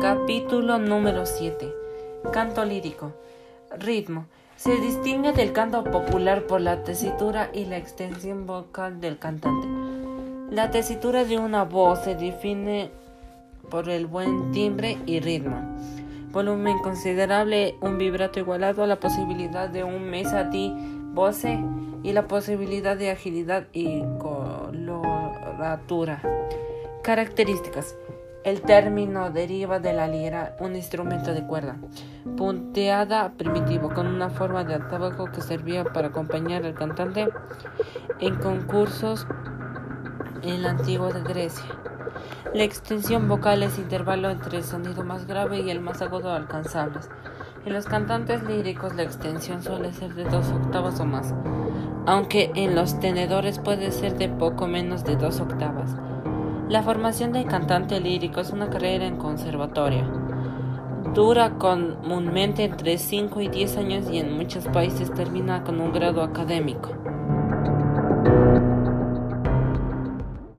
Capítulo número 7. Canto lírico. Ritmo. Se distingue del canto popular por la tesitura y la extensión vocal del cantante. La tesitura de una voz se define por el buen timbre y ritmo. Volumen considerable, un vibrato igualado la posibilidad de un mesa di voce y la posibilidad de agilidad y coloratura. Características. El término deriva de la lira, un instrumento de cuerda, punteada primitivo, con una forma de tabaco que servía para acompañar al cantante en concursos en la antigua Grecia. La extensión vocal es intervalo entre el sonido más grave y el más agudo alcanzables. En los cantantes líricos la extensión suele ser de dos octavas o más, aunque en los tenedores puede ser de poco menos de dos octavas. La formación de cantante lírico es una carrera en conservatorio. Dura comúnmente entre 5 y 10 años y en muchos países termina con un grado académico.